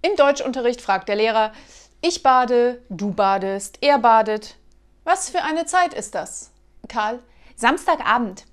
Im Deutschunterricht fragt der Lehrer, ich bade, du badest, er badet. Was für eine Zeit ist das? Karl, Samstagabend.